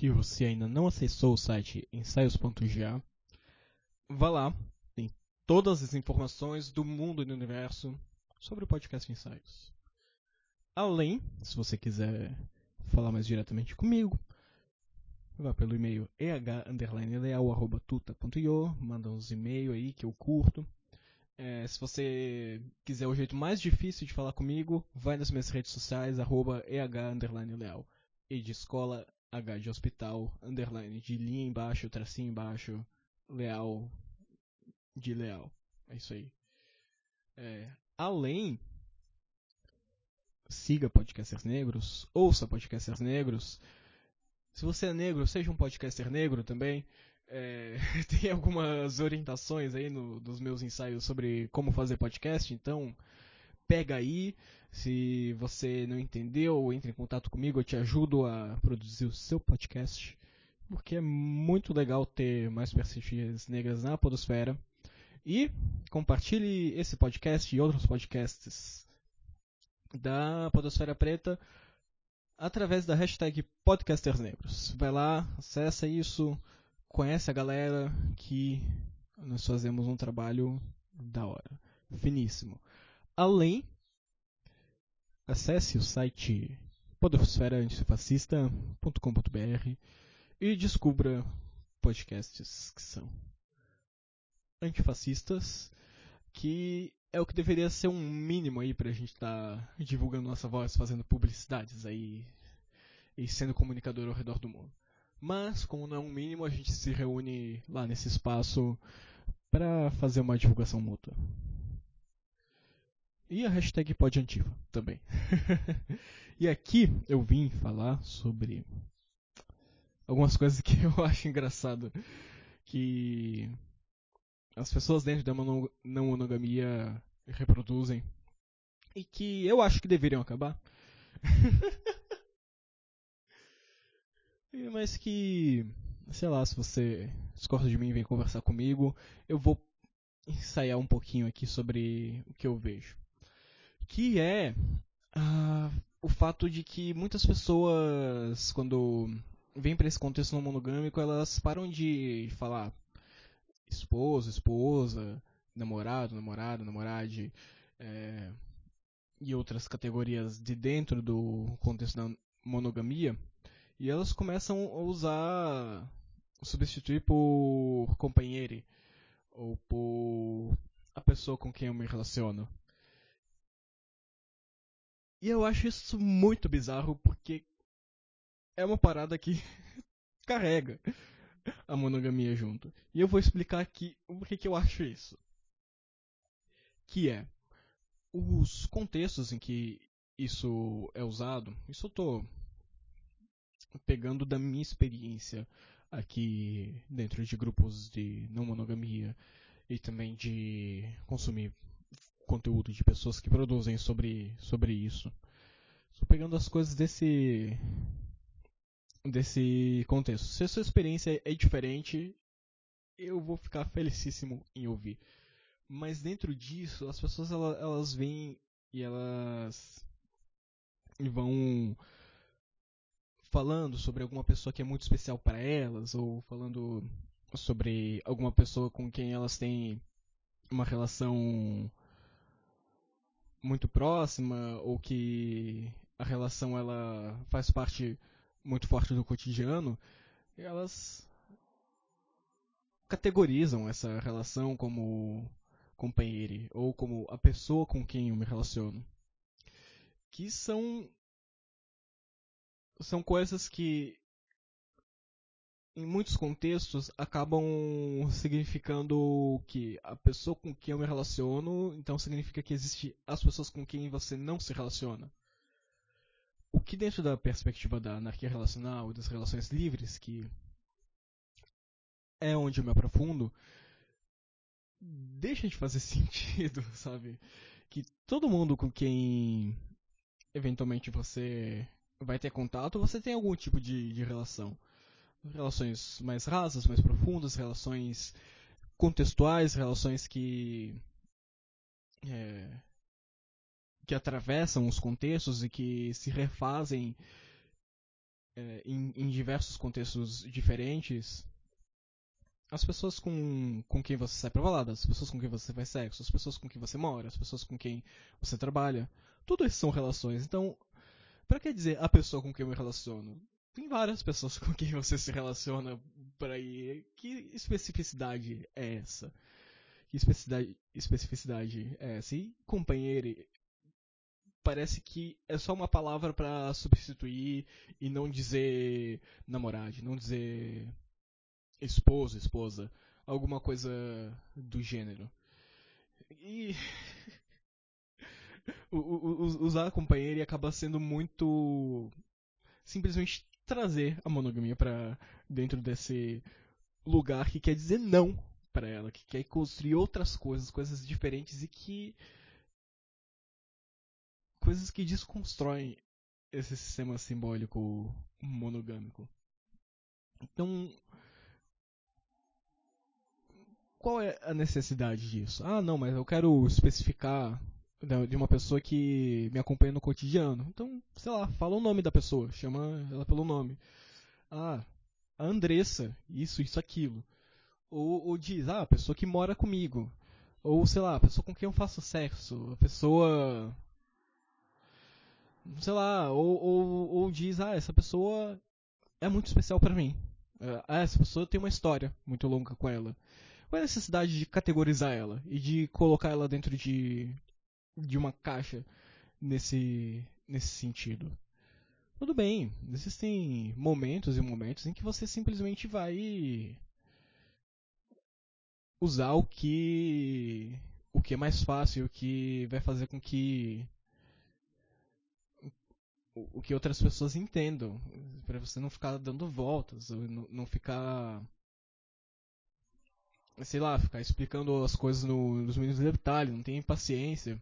Se você ainda não acessou o site ensaios.ga, vá lá, tem todas as informações do mundo e do universo sobre o podcast Ensaios. Além, se você quiser falar mais diretamente comigo, vá pelo e-mail eh_leal@tuta.io, manda uns e-mail aí que eu curto. É, se você quiser o jeito mais difícil de falar comigo, vai nas minhas redes sociais, eh_leal. E de escola, H de hospital, underline de linha embaixo, tracinho embaixo, leal de leal. É isso aí. É, além, siga Podcasters Negros, ouça Podcasters Negros. Se você é negro, seja um podcaster negro também. É, tem algumas orientações aí no, nos meus ensaios sobre como fazer podcast, então pega aí. Se você não entendeu, entre em contato comigo, eu te ajudo a produzir o seu podcast, porque é muito legal ter mais perspectivas negras na podosfera. E compartilhe esse podcast e outros podcasts da Podosfera Preta através da hashtag Podcasters Negros. Vai lá, acessa isso, conhece a galera que nós fazemos um trabalho da hora, finíssimo. Além, acesse o site podosferaantifascista.com.br e descubra podcasts que são antifascistas, que é o que deveria ser um mínimo aí pra gente estar tá divulgando nossa voz, fazendo publicidades aí e sendo comunicador ao redor do mundo. Mas, como não é um mínimo, a gente se reúne lá nesse espaço para fazer uma divulgação mútua. E a hashtag PodAntifa também. e aqui eu vim falar sobre algumas coisas que eu acho engraçado. Que as pessoas dentro da não monogamia reproduzem. E que eu acho que deveriam acabar. Mas que, sei lá, se você discorda de mim e vem conversar comigo, eu vou ensaiar um pouquinho aqui sobre o que eu vejo. Que é uh, o fato de que muitas pessoas, quando vêm para esse contexto não monogâmico, elas param de falar esposo, esposa, namorado, namorada, namorade, é, e outras categorias de dentro do contexto da monogamia e elas começam a usar, substituir por companheiro ou por a pessoa com quem eu me relaciono. E eu acho isso muito bizarro porque é uma parada que carrega a monogamia junto. E eu vou explicar aqui o que, eu acho isso. Que é os contextos em que isso é usado. Isso eu tô pegando da minha experiência aqui dentro de grupos de não monogamia e também de consumir conteúdo de pessoas que produzem sobre, sobre isso. Estou pegando as coisas desse desse contexto. Se a sua experiência é diferente, eu vou ficar felicíssimo em ouvir. Mas dentro disso, as pessoas elas, elas vêm e elas vão falando sobre alguma pessoa que é muito especial para elas, ou falando sobre alguma pessoa com quem elas têm uma relação muito próxima, ou que a relação ela faz parte muito forte do cotidiano, elas categorizam essa relação como companheiro ou como a pessoa com quem eu me relaciono. Que são são coisas que em muitos contextos acabam significando que a pessoa com quem eu me relaciono, então significa que existe as pessoas com quem você não se relaciona. O que dentro da perspectiva da anarquia relacional e das relações livres, que é onde eu me aprofundo, deixa de fazer sentido, sabe? Que todo mundo com quem eventualmente você vai ter contato, você tem algum tipo de, de relação. Relações mais rasas, mais profundas, relações contextuais, relações que. É, que atravessam os contextos e que se refazem é, em, em diversos contextos diferentes, as pessoas com, com quem você sai pra balada, as pessoas com quem você faz sexo, as pessoas com quem você mora, as pessoas com quem você trabalha, tudo isso são relações. Então, para que dizer a pessoa com quem eu me relaciono? Tem várias pessoas com quem você se relaciona por aí. Que especificidade é essa? Que especificidade, especificidade é essa? E companheiro parece que é só uma palavra para substituir e não dizer namorado, não dizer esposo, esposa, alguma coisa do gênero. E usar companheiro acaba sendo muito simplesmente trazer a monogamia para dentro desse lugar que quer dizer não para ela, que quer construir outras coisas, coisas diferentes e que coisas que desconstroem esse sistema simbólico monogâmico. Então, qual é a necessidade disso? Ah, não, mas eu quero especificar de uma pessoa que me acompanha no cotidiano. Então, sei lá, fala o nome da pessoa, chama ela pelo nome. Ah, a Andressa, isso, isso, aquilo. Ou, ou diz, ah, a pessoa que mora comigo. Ou, sei lá, a pessoa com quem eu faço sexo. A pessoa. Sei lá, ou, ou, ou diz, ah, essa pessoa é muito especial para mim. Ah, essa pessoa tem uma história muito longa com ela. Qual é a necessidade de categorizar ela e de colocar ela dentro de, de uma caixa nesse, nesse sentido? Tudo bem, existem momentos e momentos em que você simplesmente vai usar o que o que é mais fácil, o que vai fazer com que o que outras pessoas entendam, para você não ficar dando voltas, não, ficar sei lá, ficar explicando as coisas no, nos mínimos detalhes, não tem paciência.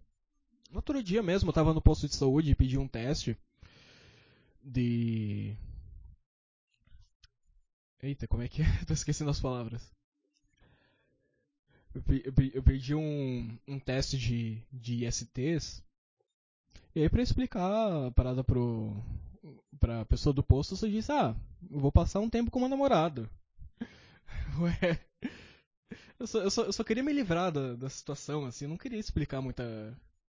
No outro dia mesmo, eu tava no posto de saúde e pedi um teste de. Eita, como é que é? Tô esquecendo as palavras. Eu, pedi um, um teste de, de ISTs. E aí, pra explicar a parada pro, pra pessoa do posto, você disse: Ah, eu vou passar um tempo com uma namorada. Ué, eu só, eu só, eu só queria me livrar da, da situação, assim, eu não queria explicar muita,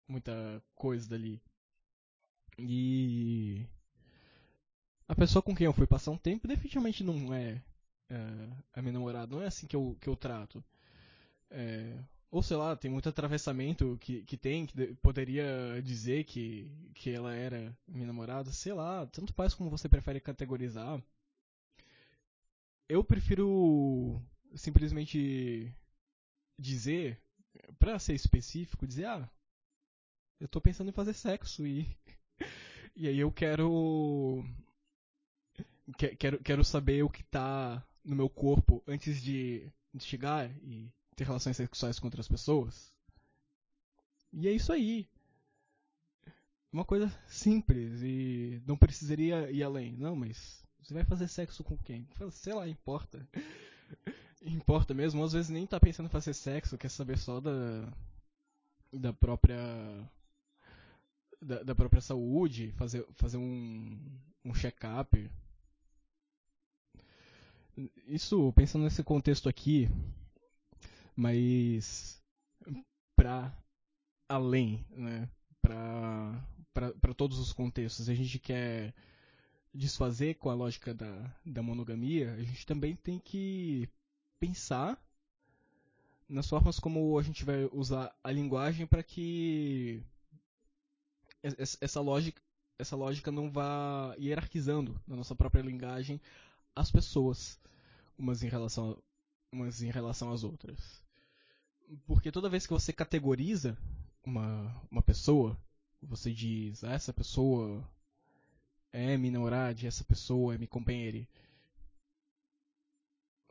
muita coisa dali. E. A pessoa com quem eu fui passar um tempo definitivamente não é, é a minha namorada, não é assim que eu, que eu trato. É, ou sei lá, tem muito atravessamento que, que tem, que poderia dizer que, que ela era minha namorada, sei lá, tanto faz como você prefere categorizar. Eu prefiro simplesmente dizer, pra ser específico, dizer, ah, eu tô pensando em fazer sexo e. e aí eu quero. Quero, quero saber o que tá no meu corpo antes de, de chegar e ter relações sexuais com outras pessoas. E é isso aí. Uma coisa simples e não precisaria ir além. Não, mas você vai fazer sexo com quem? Sei lá, importa importa mesmo, às vezes nem tá pensando em fazer sexo, quer saber só da da própria da, da própria saúde, fazer fazer um um check-up. Isso pensando nesse contexto aqui, mas para além, né? Para todos os contextos, a gente quer desfazer com a lógica da, da monogamia, a gente também tem que pensar nas formas como a gente vai usar a linguagem para que essa lógica, essa lógica não vá hierarquizando na nossa própria linguagem as pessoas umas em relação, umas em relação às outras. Porque toda vez que você categoriza uma, uma pessoa, você diz, ah, essa pessoa é minha namorada, essa pessoa é minha companheira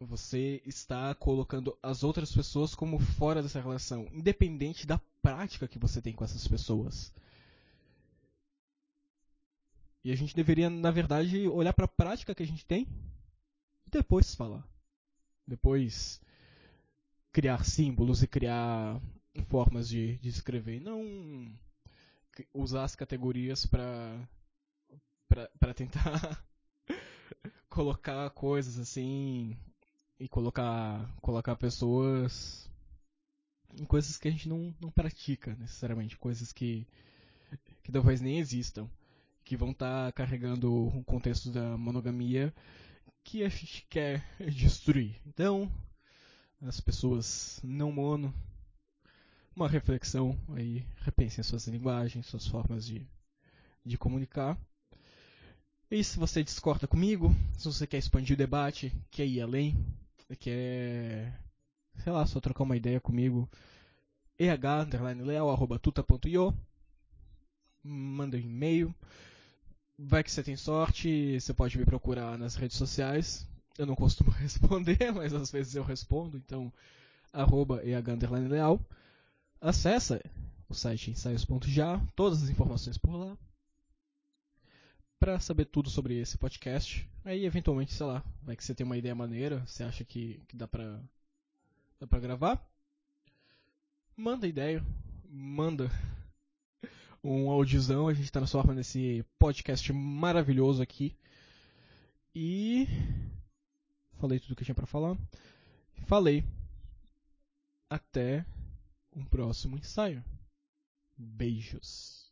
você está colocando as outras pessoas como fora dessa relação, independente da prática que você tem com essas pessoas. E a gente deveria, na verdade, olhar para a prática que a gente tem e depois falar. Depois criar símbolos e criar formas de, de escrever. Não usar as categorias para para tentar colocar coisas assim e colocar colocar pessoas em coisas que a gente não, não pratica necessariamente, coisas que que talvez nem existam, que vão estar tá carregando o contexto da monogamia que a gente quer destruir. Então, as pessoas não mono, uma reflexão aí, repensem suas linguagens, suas formas de, de comunicar. E se você discorda comigo, se você quer expandir o debate, quer ir além, quer, sei lá, só trocar uma ideia comigo, eh_leal.tuta.io manda um e-mail. Vai que você tem sorte, você pode me procurar nas redes sociais. Eu não costumo responder, mas às vezes eu respondo, então arroba leal. Acessa o site ensaios.já, todas as informações por lá para saber tudo sobre esse podcast. Aí, eventualmente, sei lá, vai que você tem uma ideia maneira, você acha que, que dá pra, dá pra gravar. Manda ideia, manda um audiozão, a gente transforma nesse podcast maravilhoso aqui. E. Falei tudo que eu tinha pra falar. Falei. Até um próximo ensaio. Beijos.